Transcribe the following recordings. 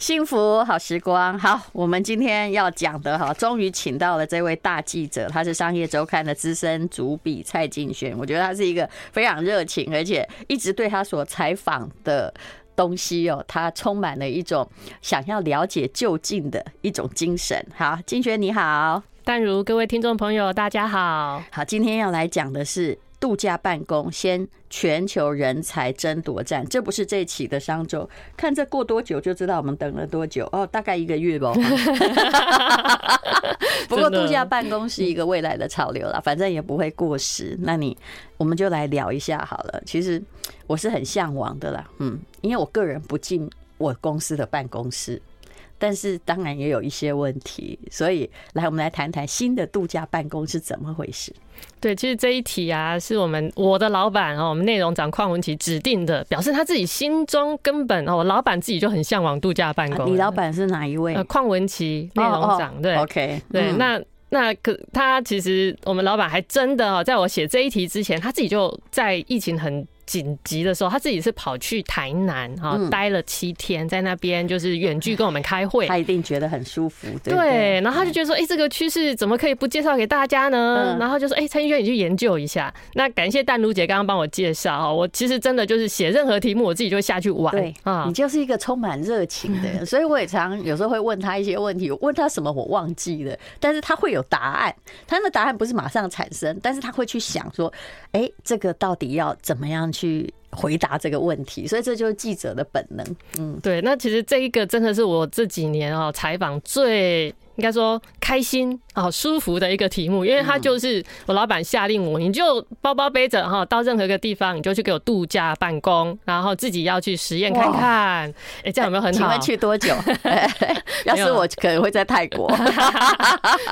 幸福好时光，好，我们今天要讲的哈，终于请到了这位大记者，他是商业周刊的资深主笔蔡敬轩。我觉得他是一个非常热情，而且一直对他所采访的东西哦，他充满了一种想要了解就近的一种精神。好，敬轩你好，淡如各位听众朋友大家好，好，今天要来讲的是。度假办公，先全球人才争夺战，这不是这一期的商周，看这过多久就知道我们等了多久哦，大概一个月吧。不过度假办公是一个未来的潮流了，反正也不会过时。那你我们就来聊一下好了。其实我是很向往的啦，嗯，因为我个人不进我公司的办公室。但是当然也有一些问题，所以来我们来谈谈新的度假办公是怎么回事。对，其实这一题啊，是我们我的老板哦，我们内容长邝文琪指定的，表示他自己心中根本哦，我老板自己就很向往度假办公。你老板是哪一位？邝文琪内容长，对，OK，对，那那可他其实我们老板还真的哦，在我写这一题之前，他自己就在疫情很。紧急的时候，他自己是跑去台南哈，待了七天，在那边就是远距跟我们开会。他一定觉得很舒服，对，对。然后他就觉得说，哎，这个趋势怎么可以不介绍给大家呢？然后就说，哎，蔡敬轩，你去研究一下。那感谢淡如姐刚刚帮我介绍哈，我其实真的就是写任何题目，我自己就会下去玩。对啊，你就是一个充满热情的人，所以我也常有时候会问他一些问题，问他什么我忘记了，但是他会有答案。他的答案不是马上产生，但是他会去想说，哎，这个到底要怎么样去去回答这个问题，所以这就是记者的本能。嗯，对。那其实这一个真的是我这几年啊采访最应该说开心。好舒服的一个题目，因为他就是我老板下令我，你就包包背着哈，到任何一个地方，你就去给我度假办公，然后自己要去实验看看。哎，这样有没有很好？请问去多久？要是我可能会在泰国。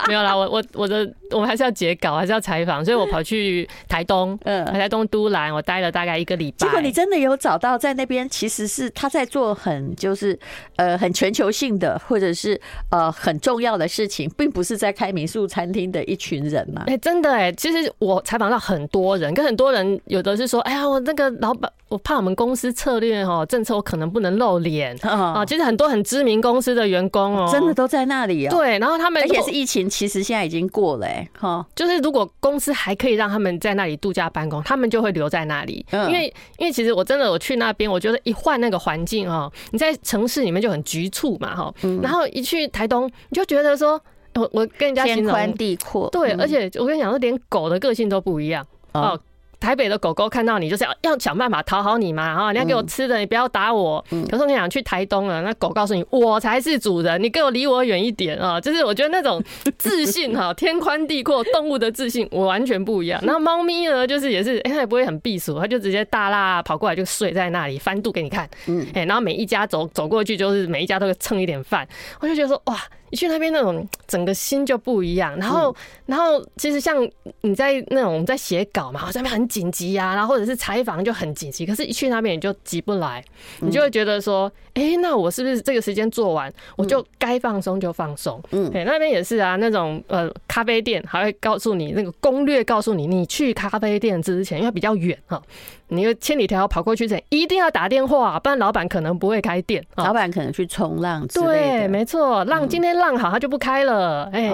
没有 啦，我我我的我们还是要截稿，还是要采访，所以我跑去台东，嗯，台东都兰，我待了大概一个礼拜。结果你真的有找到在那边，其实是他在做很就是呃很全球性的，或者是呃很重要的事情，并不是在开。民宿餐厅的一群人嘛，哎，真的哎，其实我采访到很多人，跟很多人有的是说，哎呀，我那个老板，我怕我们公司策略哦，政策我可能不能露脸。啊。其实很多很知名公司的员工哦，真的都在那里哦。对，然后他们而且是疫情，其实现在已经过了哎，哈，就是如果公司还可以让他们在那里度假办公，他们就会留在那里，因为因为其实我真的我去那边，我觉得一换那个环境哦，你在城市里面就很局促嘛哈，然后一去台东，你就觉得说。我我跟人家天宽地阔，对，而且我跟你讲说，连狗的个性都不一样哦。台北的狗狗看到你就是要要想办法讨好你嘛，哈，你要给我吃的，你不要打我。可是你讲，去台东了，那狗告诉你，我才是主人，你给我离我远一点啊！就是我觉得那种自信 哈，天宽地阔，动物的自信我完全不一样。然后猫咪呢，就是也是，哎，它也不会很避暑，它就直接大啦跑过来就睡在那里翻肚给你看，嗯，哎，然后每一家走走过去，就是每一家都会蹭一点饭，我就觉得说哇。你去那边那种整个心就不一样，然后，然后其实像你在那种在写稿嘛，好像很紧急呀，然后或者是采访就很紧急，可是一去那边你就急不来，你就会觉得说，哎，那我是不是这个时间做完，我就该放松就放松？嗯，对，那边也是啊，那种呃咖啡店还会告诉你那个攻略，告诉你你去咖啡店之前，因为比较远哈。你又千里迢迢跑过去，一定要打电话，不然老板可能不会开店。老板可能去冲浪之类的。对，没错，浪今天浪好，他就不开了。哎，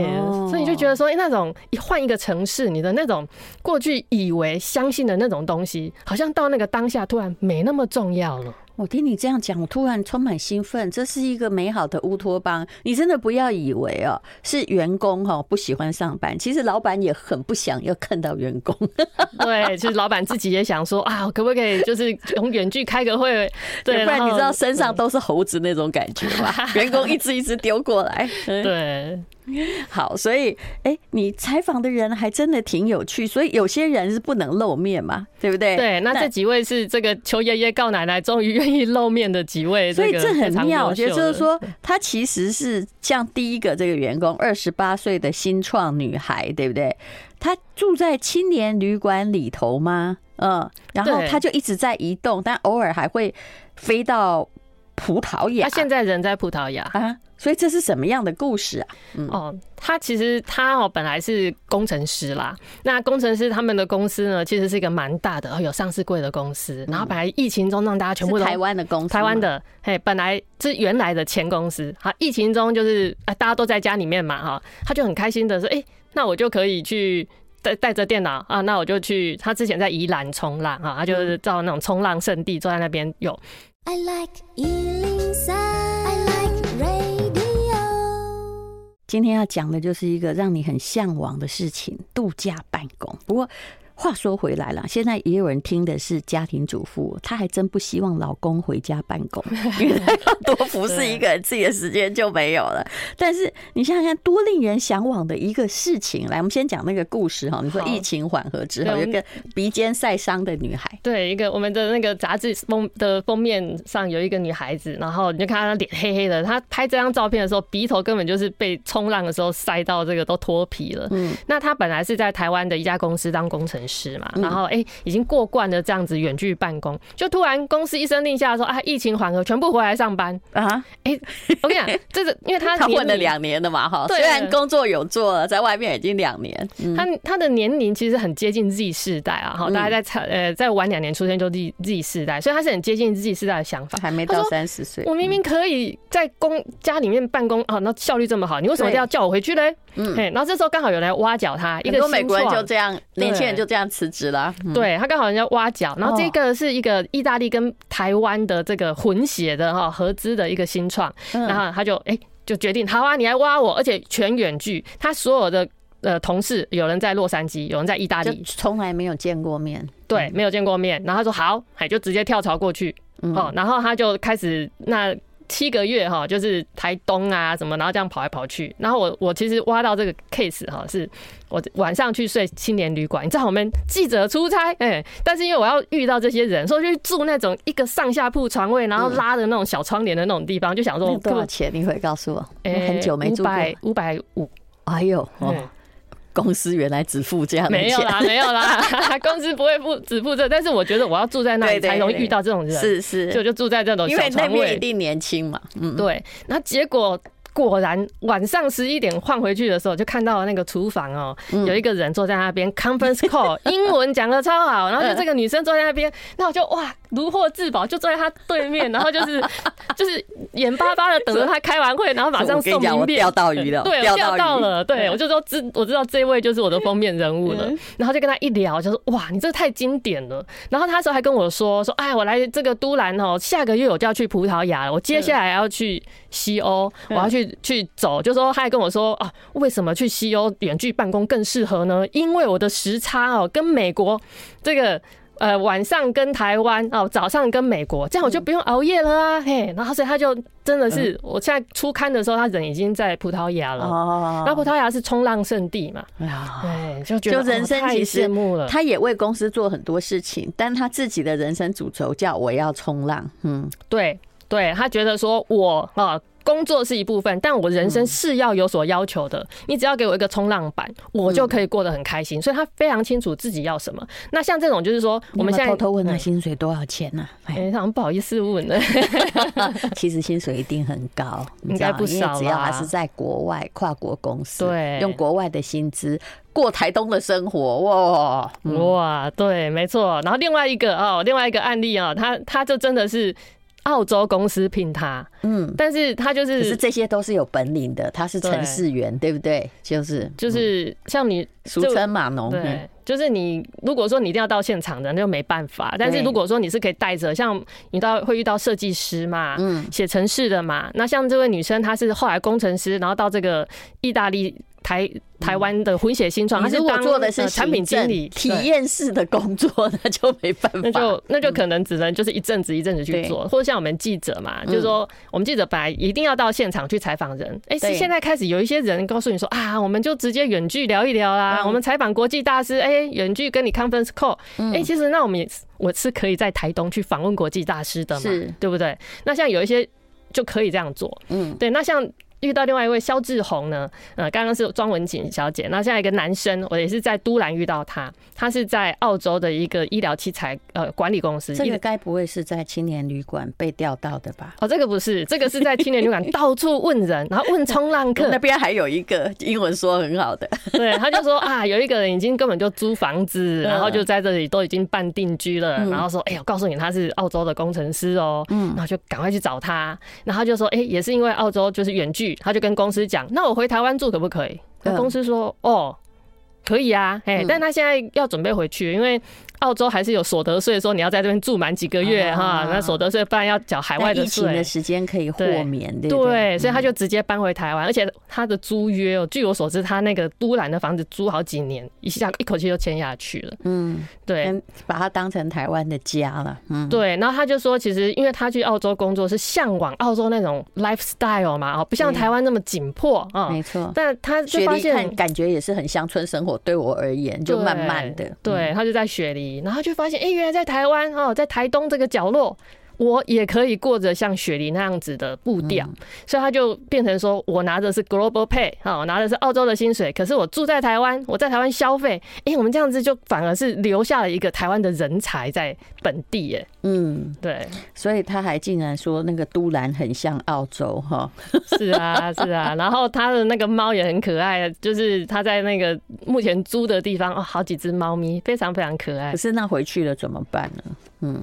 所以你就觉得说，哎，那种一换一个城市，你的那种过去以为相信的那种东西，好像到那个当下突然没那么重要了。我听你这样讲，我突然充满兴奋。这是一个美好的乌托邦。你真的不要以为哦，是员工哈不喜欢上班，其实老板也很不想要看到员工。对，其实老板自己也想说啊，可不可以就是从远距开个会？对，不然你知道身上都是猴子那种感觉吧？员工一只一只丢过来。对。好，所以哎、欸，你采访的人还真的挺有趣，所以有些人是不能露面嘛，对不对？对，那这几位是这个求爷爷告奶奶，终于愿意露面的几位，所以这很妙。我觉得就是说，他其实是像第一个这个员工，二十八岁的新创女孩，对不对？她住在青年旅馆里头吗？嗯，然后她就一直在移动，但偶尔还会飞到。葡萄牙，他现在人在葡萄牙啊。所以这是什么样的故事啊？嗯、哦，他其实他哦本来是工程师啦。那工程师他们的公司呢，其实是一个蛮大的，有上市贵的公司。然后本来疫情中让大家全部都台湾的公司，台湾的嘿，本来是原来的前公司。好，疫情中就是啊，大家都在家里面嘛，哈，他就很开心的说，哎，那我就可以去带带着电脑啊，那我就去。他之前在宜兰冲浪啊，他就是到那种冲浪圣地，坐在那边有。I like 103. I like radio. 今天要讲的就是一个让你很向往的事情——度假办公。不过，话说回来了，现在也有人听的是家庭主妇，她还真不希望老公回家办公，因为她要多服侍一个人，自己的时间就没有了。但是你想想看，多令人向往的一个事情！来，我们先讲那个故事哈。你说疫情缓和之后，有一个鼻尖晒伤的女孩，对，一个我们的那个杂志封的封面上有一个女孩子，然后你就看她脸黑黑的，她拍这张照片的时候，鼻头根本就是被冲浪的时候晒到这个都脱皮了。嗯，那她本来是在台湾的一家公司当工程师。是嘛？然后哎、欸，已经过惯了这样子远距办公，就突然公司一声令下说啊，疫情缓和，全部回来上班啊！哎、欸，我跟你讲，这个因为他他混了两年了嘛，哈，虽然工作有做了，在外面已经两年，他他的年龄其实很接近 Z 世代啊，哈，大概在呃再晚两年出生就 Z Z 世代，所以他是很接近 Z 世代的想法，还没到三十岁。我明明可以在公家里面办公啊，那效率这么好，你为什么要叫我回去嘞？嗯，然后这时候刚好有人挖角他，一个美国人就这样，年轻人就这样辞职了。对，他刚好人家挖角，然后这个是一个意大利跟台湾的这个混血的哈合资的一个新创，然后他就哎就决定，好啊，你来挖我，而且全远距，他所有的呃同事有人在洛杉矶，有人在意大利，从来没有见过面，对，没有见过面，然后他说好，哎就直接跳槽过去，哦，然后他就开始那。七个月哈，就是台东啊什么，然后这样跑来跑去。然后我我其实挖到这个 case 哈，是我晚上去睡青年旅馆。你知道我们记者出差，哎，但是因为我要遇到这些人，所以就住那种一个上下铺床位，然后拉的那种小窗帘的那种地方，就想说多少钱？你会告诉我？哎，很久没住过，五百五百五。哎呦。公司原来只付这样的钱？没有啦，没有啦，公司不会付 只付这，但是我觉得我要住在那里才容易遇到这种人，是是，就就住在这种因为那边一定年轻嘛，嗯，对，那结果。果然，晚上十一点换回去的时候，就看到了那个厨房哦，有一个人坐在那边 conference call，英文讲的超好，然后就这个女生坐在那边，那我就哇如获至宝，就坐在他对面，然后就是 就是眼巴巴的等着他开完会，然后马上送名片。钓到鱼了，对，钓到了，对我就说知我知道这位就是我的封面人物了，然后就跟他一聊，就说哇你这个太经典了，然后他时候还跟我说说哎我来这个都兰哦，下个月我就要去葡萄牙了，我接下来要去西欧，我要去。去走，就说他还跟我说啊，为什么去西欧远距办公更适合呢？因为我的时差哦，跟美国这个呃晚上跟台湾哦，早上跟美国，这样我就不用熬夜了啊。嘿，然后所以他就真的是，我现在出刊的时候，他人已经在葡萄牙了。哦，那葡萄牙是冲浪圣地嘛？对，就觉得就人生其实羡慕了。他也为公司做很多事情，但他自己的人生主轴叫我要冲浪。嗯，对，对他觉得说我啊。工作是一部分，但我人生是要有所要求的。嗯、你只要给我一个冲浪板，我就可以过得很开心。嗯、所以他非常清楚自己要什么。那像这种，就是说我们现在偷偷问他薪水多少钱呢？哎，他们不好意思问的。其实薪水一定很高，应该不少。只要他是在国外跨国公司，对，用国外的薪资过台东的生活，哇、嗯、哇，对，没错。然后另外一个哦，另外一个案例啊，他他就真的是。澳洲公司聘他，嗯，但是他就是，可是这些都是有本领的，他是城市员，对不对？就是就是像你俗称码农，对，就是你如果说你一定要到现场的，那就没办法。但是如果说你是可以带着，像你到会遇到设计师嘛，嗯，写城市的嘛，那像这位女生，她是后来工程师，然后到这个意大利。台台湾的混血新创，他是当做的是产品经理体验式的工作，那就没办法，那就那就可能只能就是一阵子一阵子去做，或者像我们记者嘛，就是说我们记者本来一定要到现场去采访人，哎，是现在开始有一些人告诉你说啊，我们就直接远距聊一聊啦，我们采访国际大师，哎，远距跟你 conference call，哎，其实那我们也我是可以在台东去访问国际大师的嘛，对不对？那像有一些就可以这样做，嗯，对，那像。遇到另外一位肖志宏呢，呃，刚刚是庄文锦小姐，那现在一个男生，我也是在都兰遇到他，他是在澳洲的一个医疗器材呃管理公司。这个该不会是在青年旅馆被调到的吧？哦，这个不是，这个是在青年旅馆到处问人，然后问冲浪客。那边还有一个英文说很好的，对，他就说啊，有一个人已经根本就租房子，然后就在这里都已经办定居了，然后说，哎、欸，我告诉你，他是澳洲的工程师哦，嗯，然后就赶快去找他，然后就说，哎、欸，也是因为澳洲就是远距，他就跟公司讲，那我回台湾住可不可以？那公司说，哦，可以啊，哎，但他现在要准备回去，因为。澳洲还是有所得税，说你要在这边住满几个月哈，那所得税不然要缴海外的税。疫情的时间可以豁免，对对，所以他就直接搬回台湾，而且他的租约哦，据我所知，他那个都兰的房子租好几年，一下一口气就签下去了。嗯，对，把它当成台湾的家了。嗯，对。然后他就说，其实因为他去澳洲工作是向往澳洲那种 lifestyle 嘛，哦，不像台湾那么紧迫啊。没错。但他就发现感觉也是很乡村生活，对我而言就慢慢的。对，他就在雪梨。然后就发现，哎，原来在台湾哦，在台东这个角落。我也可以过着像雪梨那样子的步调，所以他就变成说，我拿的是 global pay 哈，我拿的是澳洲的薪水，可是我住在台湾，我在台湾消费，哎，我们这样子就反而是留下了一个台湾的人才在本地，耶。嗯，对，所以他还竟然说那个都兰很像澳洲哈，是啊 是啊，然后他的那个猫也很可爱，就是他在那个目前租的地方哦，好几只猫咪，非常非常可爱。可是那回去了怎么办呢？嗯。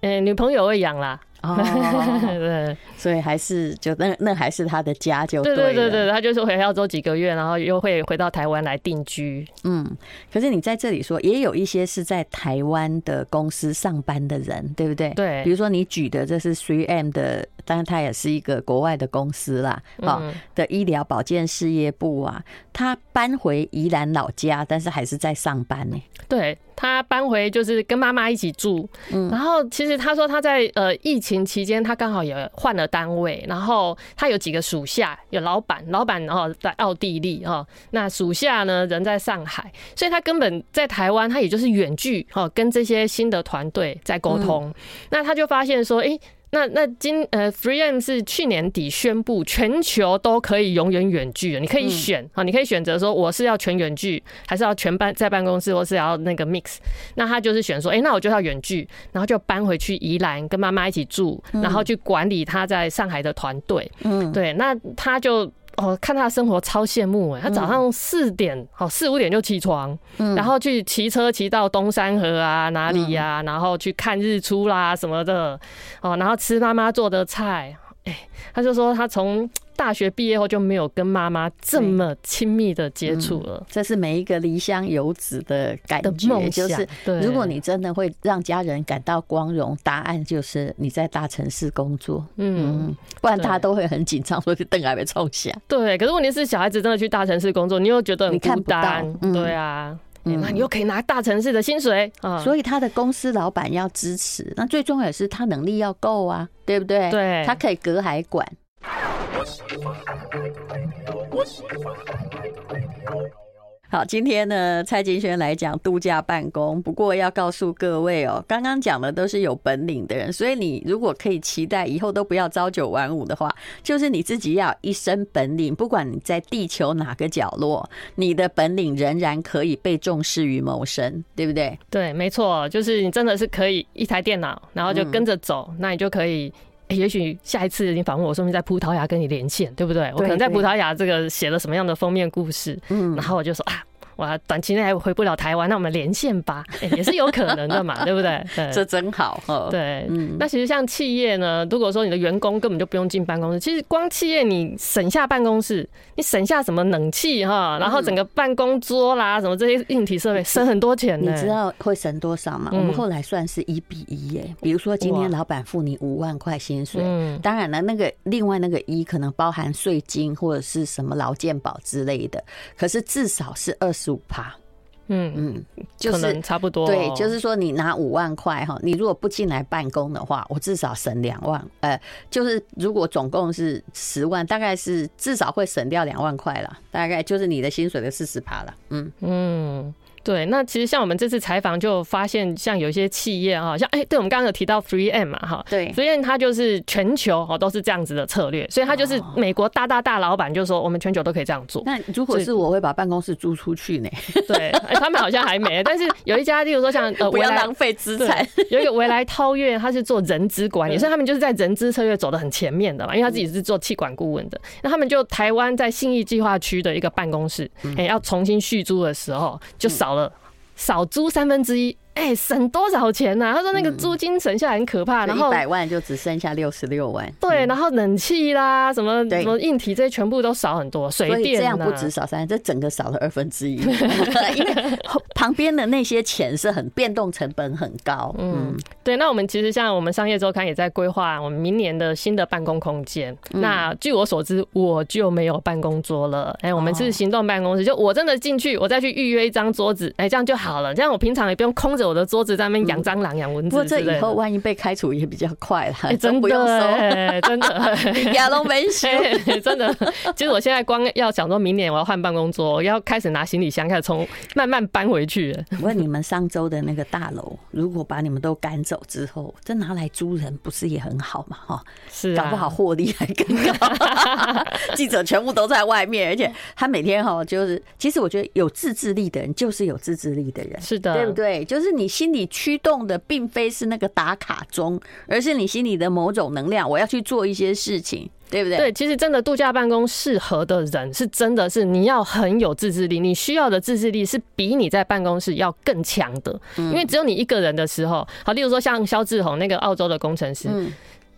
嗯、欸，女朋友会养啦。哦，对，所以还是就那那还是他的家就对了。对对对，他就是回澳洲几个月，然后又会回到台湾来定居。嗯，可是你在这里说，也有一些是在台湾的公司上班的人，对不对？对，比如说你举的这是 3M 的，当然他也是一个国外的公司啦，好的医疗保健事业部啊，他搬回宜兰老家，但是还是在上班呢。对，他搬回就是跟妈妈一起住，嗯，然后其实他说他在呃疫情。期间，他刚好也换了单位，然后他有几个属下，有老板，老板然后在奥地利哦，那属下呢人在上海，所以他根本在台湾，他也就是远距哦跟这些新的团队在沟通，那他就发现说，哎。那那今呃，3M 是去年底宣布全球都可以永远远距，你可以选啊，你可以选择说我是要全远距，还是要全办在办公室，或是要那个 mix。那他就是选说，哎，那我就要远距，然后就搬回去宜兰跟妈妈一起住，然后去管理他在上海的团队。嗯，对，那他就。哦，看他的生活超羡慕哎！他早上四点，好四五点就起床，然后去骑车骑到东山河啊哪里呀，然后去看日出啦什么的，哦，然后吃妈妈做的菜。哎，他就说他从。大学毕业后就没有跟妈妈这么亲密的接触了，这是每一个离乡游子的感觉。就是，如果你真的会让家人感到光荣，答案就是你在大城市工作。嗯，不然他都会很紧张，说等还没冲下。对，可是问题是，小孩子真的去大城市工作，你又觉得很孤单。对啊，那你又可以拿大城市的薪水啊，所以他的公司老板要支持。那最重要的是他能力要够啊，对不对？对，他可以隔海管。好，今天呢，蔡金轩来讲度假办公。不过要告诉各位哦，刚刚讲的都是有本领的人，所以你如果可以期待以后都不要朝九晚五的话，就是你自己要一身本领。不管你在地球哪个角落，你的本领仍然可以被重视于谋生，对不对？对，没错，就是你真的是可以一台电脑，然后就跟着走，嗯、那你就可以。也许下一次你访问我，说明在葡萄牙跟你连线，对不对？我可能在葡萄牙这个写了什么样的封面故事，嗯，然后我就说啊。我短期内还回不了台湾，那我们连线吧，欸，也是有可能的嘛，对不对？对，这真好。对，嗯，那其实像企业呢，如果说你的员工根本就不用进办公室，其实光企业你省下办公室，你省下什么冷气哈，然后整个办公桌啦，什么这些硬体设备，省很多钱。你知道会省多少吗？我们后来算是一比一耶。比如说今天老板付你五万块薪水，当然了，那个另外那个一可能包含税金或者是什么劳健保之类的，可是至少是二十。五趴，嗯嗯，就是差不多。对，就是说你拿五万块哈，你如果不进来办公的话，我至少省两万。呃，就是如果总共是十万，大概是至少会省掉两万块了。大概就是你的薪水的四十趴了。嗯嗯。对，那其实像我们这次采访就发现，像有一些企业哈，像哎，对我们刚刚有提到 FreeM 嘛哈，对，FreeM 它就是全球哈都是这样子的策略，所以它就是美国大大大老板就说我们全球都可以这样做。那如果是我会把办公室租出去呢？对，他们好像还没，但是有一家，例如说像呃，不要浪费资产，有一个维来韬越，他是做人资管理，所以他们就是在人资策略走的很前面的嘛，因为他自己是做气管顾问的，那他们就台湾在信义计划区的一个办公室，哎，要重新续租的时候就少好了。少租三分之一。哎、欸，省多少钱呢、啊？他说那个租金省下来很可怕，然后一百万就只剩下六十六万。对，然后冷气啦，什么什么硬体这些全部都少很多，水电这样不止少三，这整个少了二分之一。因为旁边的那些钱是很变动，成本很高。嗯，对。那我们其实像我们商业周刊也在规划我们明年的新的办公空间。那据我所知，我就没有办公桌了。哎，我们是行动办公室，就我真的进去，我再去预约一张桌子，哎，这样就好了。这样我平常也不用空着。我的桌子在那边养蟑螂、养蚊子，不过这以后万一被开除也比较快了，欸、真不用收，真的，亚龙没事，真的。其实我现在光要想说明年我要换办公桌，要开始拿行李箱，开始从慢慢搬回去。问你们上周的那个大楼，如果把你们都赶走之后，这拿来租人不是也很好嘛？哈，是，搞不好获利还更高。记者全部都在外面，而且他每天哈就是，其实我觉得有自制力的人就是有自制力的人，是的，对不对？就是你。你心里驱动的并非是那个打卡钟，而是你心里的某种能量。我要去做一些事情，对不对？对，其实真的度假办公适合的人，是真的是你要很有自制力。你需要的自制力是比你在办公室要更强的，因为只有你一个人的时候，好，例如说像肖志宏那个澳洲的工程师，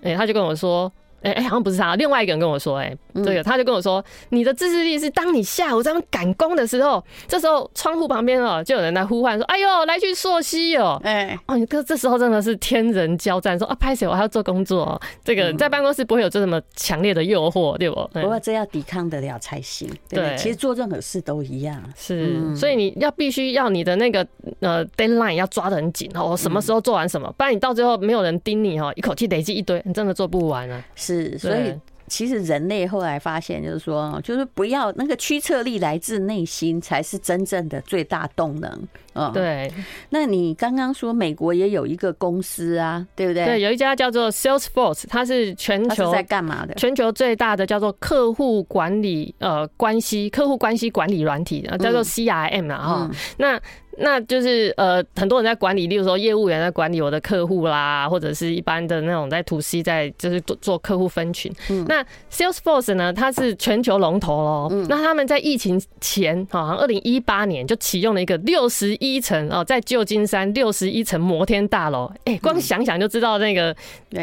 哎，他就跟我说。哎、欸、哎，好像不是他，另外一个人跟我说、欸，哎，这个他就跟我说，你的自制力是当你下午在那赶工的时候，这时候窗户旁边哦，就有人来呼唤说，哎呦，来去溯溪哦，哎，哦，你哥这时候真的是天人交战，说啊，拍谁我还要做工作，这个在办公室不会有这么强烈的诱惑，对不？不过这要抵抗得了才行，对，对，其实做任何事都一样，是，所以你要必须要你的那个呃 deadline 要抓得很紧哦，什么时候做完什么，不然你到最后没有人盯你哦，一口气累积一堆，你真的做不完啊。是，所以其实人类后来发现，就是说，就是不要那个驱策力来自内心，才是真正的最大动能。嗯，对。那你刚刚说美国也有一个公司啊，对不对？对，有一家叫做 Salesforce，它是全球在干嘛的？全球最大的叫做客户管理呃关系客户关系管理软体，叫做 CRM 啊。哈，那。那就是呃，很多人在管理，例如说业务员在管理我的客户啦，或者是一般的那种在 to C 在就是做做客户分群。嗯、那 Salesforce 呢，它是全球龙头喽。嗯、那他们在疫情前，好像二零一八年就启用了一个六十一层哦，在旧金山六十一层摩天大楼。哎，光想想就知道那个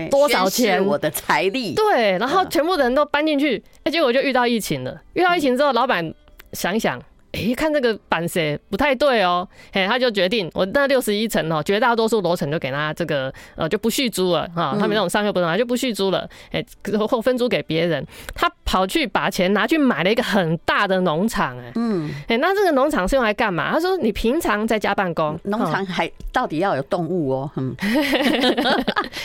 多少钱，我的财力。对，然后全部的人都搬进去，哎，结果就遇到疫情了。遇到疫情之后，老板想一想。哎、欸，看这个版谁不太对哦，哎，他就决定我那六十一层哦，绝大多数楼层就给他这个呃就不续租了哈，他们那种商业不动产就不续租了，哎，后分租给别人。他跑去把钱拿去买了一个很大的农场，哎，嗯，哎，那这个农场是用来干嘛？他说你平常在家办公，农场还到底要有动物哦，嗯，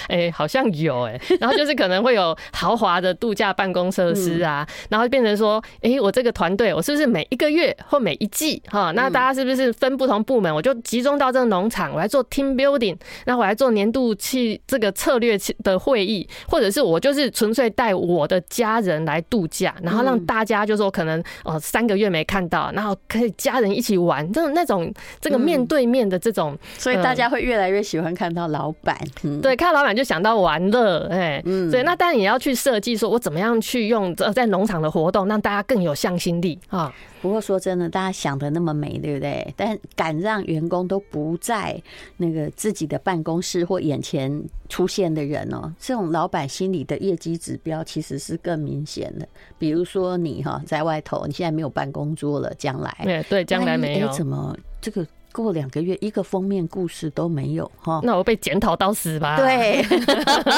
哎，好像有哎，然后就是可能会有豪华的度假办公设施啊，然后变成说，哎，我这个团队我是不是每一个月或每一季哈，那大家是不是分不同部门？我就集中到这个农场，我来做 team building，那我来做年度去这个策略的会议，或者是我就是纯粹带我的家人来度假，然后让大家就说可能哦三个月没看到，然后可以家人一起玩，这种那种这个面对面的这种，所以大家会越来越喜欢看到老板，对，看到老板就想到玩乐，哎，嗯，所以那当然也要去设计，说我怎么样去用在农场的活动，让大家更有向心力啊。不过说真的，大家想的那么美，对不对？但敢让员工都不在那个自己的办公室或眼前出现的人哦，这种老板心里的业绩指标其实是更明显的。比如说你哈，在外头，你现在没有办公桌了，将来对对，将来没有，怎么这个？过两个月，一个封面故事都没有哈，那我被检讨到死吧？对，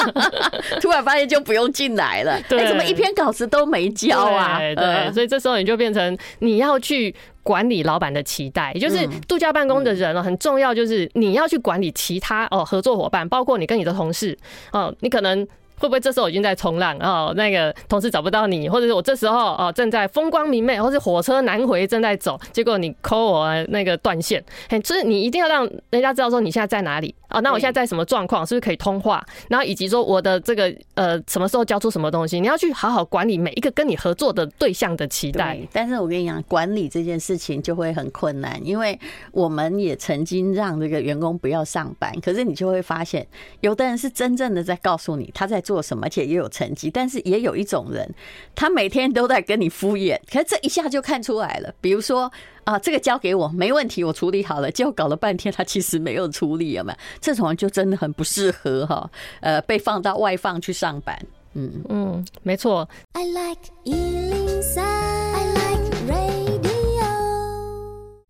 突然发现就不用进来了。对，怎么一篇稿子都没交啊？对，对，所以这时候你就变成你要去管理老板的期待，也就是度假办公的人很重要，就是你要去管理其他哦合作伙伴，包括你跟你的同事哦，你可能。会不会这时候已经在冲浪哦？那个同事找不到你，或者是我这时候哦正在风光明媚，或是火车南回正在走，结果你 call 我那个断线，嘿，就是你一定要让人家知道说你现在在哪里啊？那我现在在什么状况？是不是可以通话？然后以及说我的这个呃什么时候交出什么东西？你要去好好管理每一个跟你合作的对象的期待。但是我跟你讲，管理这件事情就会很困难，因为我们也曾经让这个员工不要上班，可是你就会发现，有的人是真正的在告诉你他在。做什么，而且也有成绩，但是也有一种人，他每天都在跟你敷衍，可是这一下就看出来了。比如说啊，这个交给我没问题，我处理好了，结果搞了半天他其实没有处理，有没有？这种人就真的很不适合哈，呃，被放到外放去上班。嗯嗯，没错。I like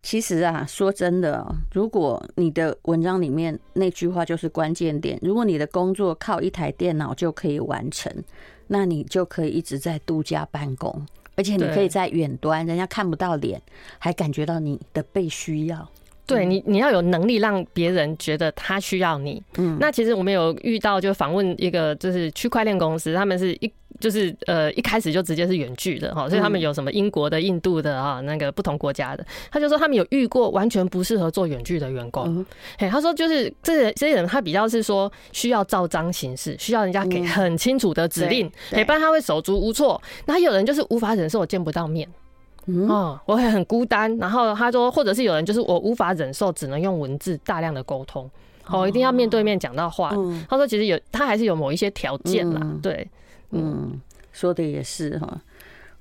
其实啊，说真的，如果你的文章里面那句话就是关键点，如果你的工作靠一台电脑就可以完成，那你就可以一直在度假办公，而且你可以在远端，人家看不到脸，还感觉到你的被需要。对你，你要有能力让别人觉得他需要你。嗯，那其实我们有遇到，就访问一个就是区块链公司，他们是一。就是呃一开始就直接是远距的哈，所以他们有什么英国的、印度的啊，那个不同国家的，他就说他们有遇过完全不适合做远距的员工。嘿，他说就是这些这些人他比较是说需要照章行事，需要人家给很清楚的指令，哎，不然他会手足无措。那还有人就是无法忍受我见不到面，哦，我会很孤单。然后他说，或者是有人就是我无法忍受只能用文字大量的沟通，哦，一定要面对面讲到话。他说其实有他还是有某一些条件啦，对。嗯，说的也是哈，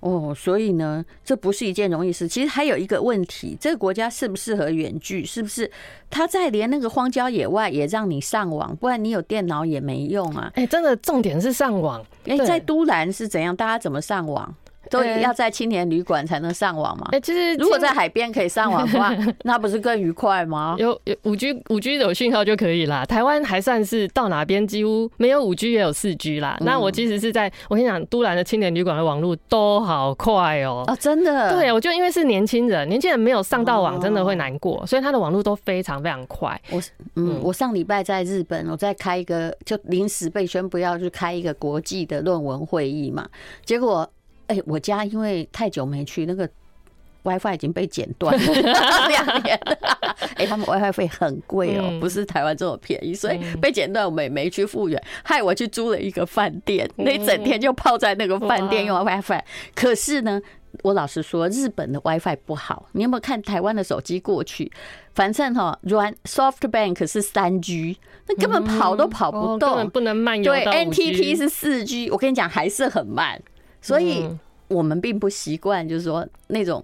哦，所以呢，这不是一件容易事。其实还有一个问题，这个国家适不适合远距？是不是他在连那个荒郊野外也让你上网？不然你有电脑也没用啊！哎，真的重点是上网。哎，在都兰是怎样？大家怎么上网？都要在青年旅馆才能上网吗？哎，其实如果在海边可以上网的话，那不是更愉快吗？有有五 G，五 G 有讯号就可以啦。台湾还算是到哪边几乎没有五 G 也有四 G 啦。那我其实是在我跟你讲，都兰的青年旅馆的网络都好快哦。哦，真的？对，我就因为是年轻人，年轻人没有上到网真的会难过，所以他的网络都非常非常快。我嗯，我上礼拜在日本，我在开一个，就临时被宣布要去开一个国际的论文会议嘛，结果。哎、欸，我家因为太久没去，那个 WiFi 已经被剪断了 两年了。哎，他们 WiFi 费很贵哦，不是台湾这么便宜，所以被剪断，我们也没去复原，害我去租了一个饭店，那一整天就泡在那个饭店用 WiFi。可是呢，我老实说，日本的 WiFi 不好。你有没有看台湾的手机过去？反正哈，软 SoftBank 是三 G，那根本跑都跑不动，根本不能慢游。对，NTT 是四 G，我跟你讲还是很慢。所以我们并不习惯，就是说那种，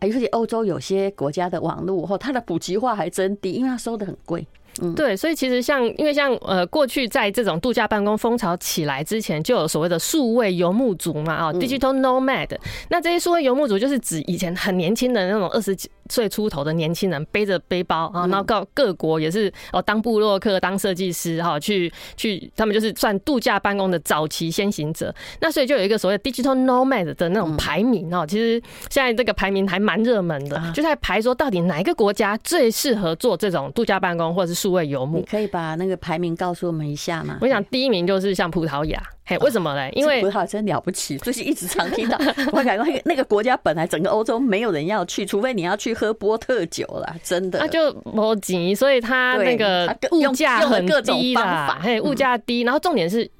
尤其欧洲有些国家的网络，后它的普及化还真低，因为它收的很贵。嗯，对，所以其实像，因为像呃，过去在这种度假办公风潮起来之前，就有所谓的数位游牧族嘛，啊，digital nomad。那这些数位游牧族就是指以前很年轻的那种二十几岁出头的年轻人，背着背包啊，然后到各国也是哦，当部落客、当设计师哈，去去，他们就是算度假办公的早期先行者。那所以就有一个所谓 digital nomad 的那种排名哦，其实现在这个排名还蛮热门的，就在排说到底哪一个国家最适合做这种度假办公，或者是。数位游牧，你可以把那个排名告诉我们一下吗？我想第一名就是像葡萄牙，嘿，为什么呢？因为葡萄真了不起，最近一直常听到。我感觉那个那个国家本来整个欧洲没有人要去，除非你要去喝波特酒啦，真的。那就摩吉，所以他那个物价很低啦，嘿，物价低，然后重点是。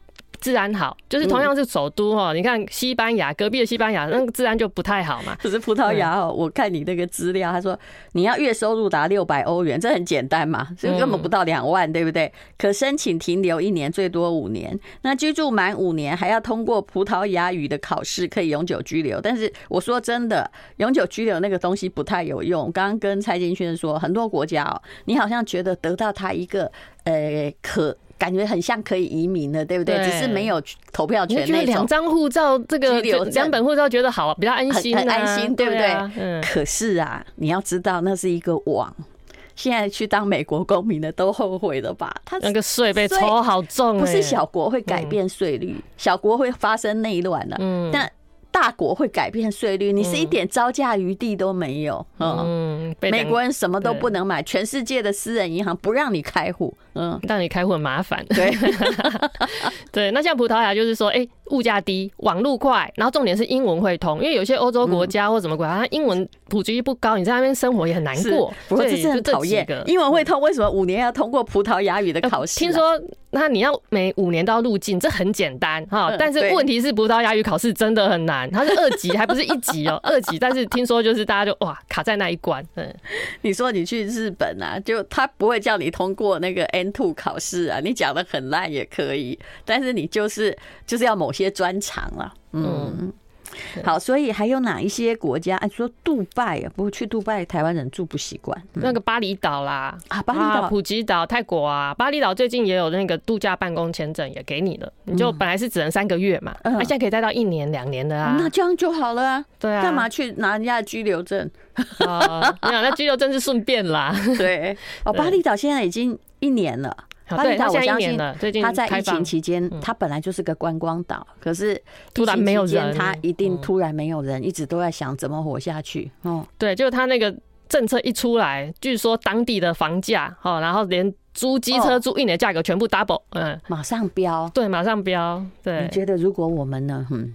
治安好，就是同样是首都哈，你看西班牙隔壁的西班牙，那个治安就不太好嘛。可是葡萄牙哦，我看你那个资料，他说你要月收入达六百欧元，这很简单嘛，所以根本不到两万，对不对？可申请停留一年，最多五年。那居住满五年，还要通过葡萄牙语的考试，可以永久居留。但是我说真的，永久居留那个东西不太有用。刚刚跟蔡金轩说，很多国家哦，你好像觉得得到他一个呃可。感觉很像可以移民的，对不对？只是没有投票权那种。两张护照，这个两本护照觉得好，比较安心，很安心，对不对？嗯。可是啊，你要知道，那是一个网。现在去当美国公民的都后悔了吧？他那个税被抽好重，不是小国会改变税率，小国会发生内乱了。嗯。但大国会改变税率，你是一点招架余地都没有。嗯，嗯，美国人什么都不能买，全世界的私人银行不让你开户，嗯，让你开户很麻烦。对，对。那像葡萄牙就是说，哎、欸，物价低，网路快，然后重点是英文会通，因为有些欧洲国家或什么国家，它英文普及率不高，你在那边生活也很难过。不过这是很讨厌。英文会通，为什么五年要通过葡萄牙语的考试、啊？听说那你要每五年都要入境，这很简单哈，但是问题是葡萄牙语考试真的很难，它是二级，还不是一级哦，二级。但是听说就是大家就哇卡在那一关。嗯，你说你去日本啊，就他不会叫你通过那个 N2 考试啊，你讲的很烂也可以，但是你就是就是要某些专长了，嗯。好，所以还有哪一些国家？哎，说杜拜啊，不过去杜拜台湾人住不习惯。那个巴厘岛啦，啊，巴厘岛、普吉岛、泰国啊，巴厘岛最近也有那个度假办公签证也给你了，你就本来是只能三个月嘛，那现在可以待到一年、两年的啊。那这样就好了啊。对啊，干嘛去拿人家的居留证？啊，没有，那居留证是顺便啦。对，哦，巴厘岛现在已经一年了。巴厘岛，我相信他在疫情期间，他本来就是个观光岛，可是突然没有人，他一定突然没有人，一直都在想怎么活下去。哦，对，就是他那个政策一出来，据说当地的房价，哦，然后连租机车租一年价格全部 double，嗯，马上飙，对，马上飙。对，你觉得如果我们呢？嗯，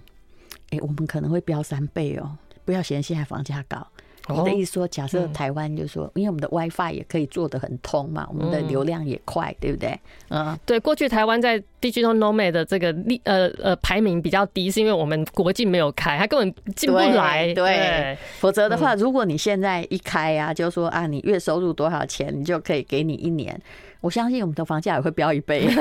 哎，我们可能会飙三倍哦，不要嫌现在房价高。你的意思说，假设台湾就是说，因为我们的 WiFi 也可以做得很通嘛，我们的流量也快，对不对？嗯，对。过去台湾在 Digital Nomad 的这个利呃呃排名比较低，是因为我们国境没有开，它根本进不来。对，否则的话，如果你现在一开啊，就说啊，你月收入多少钱，你就可以给你一年，我相信我们的房价也会飙一倍。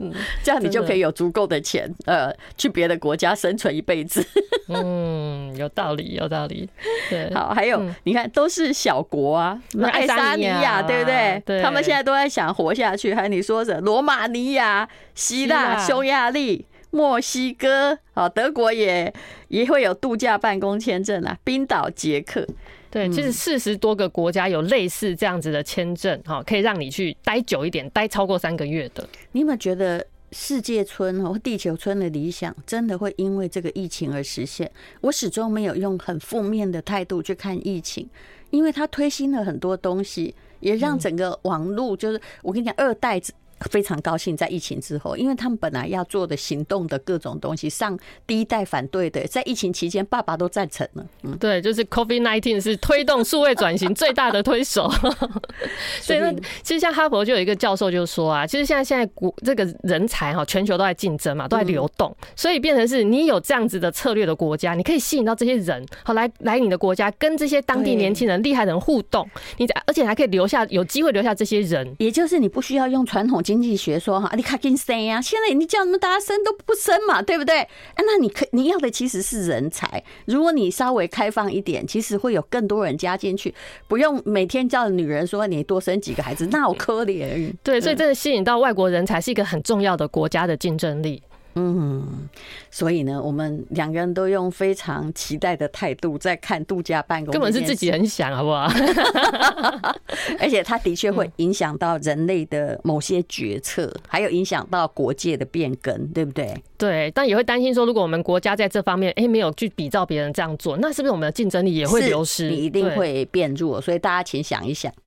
嗯，这样你就可以有足够的钱，呃，去别的国家生存一辈子。嗯，有道理，有道理。对，好，还有你看，都是小国啊，那爱沙尼亚，对不对？对，他们现在都在想活下去。还有你说的罗马尼亚、希腊、匈牙利、墨西哥，啊，德国也也会有度假办公签证啊，冰岛、捷克。对，其实四十多个国家有类似这样子的签证，哈，可以让你去待久一点，待超过三个月的。你有没有觉得世界村或地球村的理想真的会因为这个疫情而实现？我始终没有用很负面的态度去看疫情，因为它推新了很多东西，也让整个网络就是我跟你讲，二代子。非常高兴在疫情之后，因为他们本来要做的行动的各种东西，上第一代反对的，在疫情期间，爸爸都赞成了。嗯，对，就是 COVID-19 是推动数位转型最大的推手。所以呢，其实像哈佛就有一个教授就说啊，其实现在现在国这个人才哈，全球都在竞争嘛，都在流动，所以变成是你有这样子的策略的国家，你可以吸引到这些人，好来来你的国家，跟这些当地年轻人厉害的人互动，你而且还可以留下有机会留下这些人，也就是你不需要用传统。经济学说哈，你卡紧生呀！现在你叫什么大家生都不生嘛，对不对？那你可你要的其实是人才。如果你稍微开放一点，其实会有更多人加进去，不用每天叫女人说你多生几个孩子，那我可怜。对，所以这个吸引到外国人才是一个很重要的国家的竞争力。嗯，所以呢，我们两个人都用非常期待的态度在看度假办公，根本是自己很想，好不好？而且它的确会影响到人类的某些决策，还有影响到国界的变更，对不对？对，但也会担心说，如果我们国家在这方面哎没有去比照别人这样做，那是不是我们的竞争力也会流失？你一定会变弱，所以大家请想一想。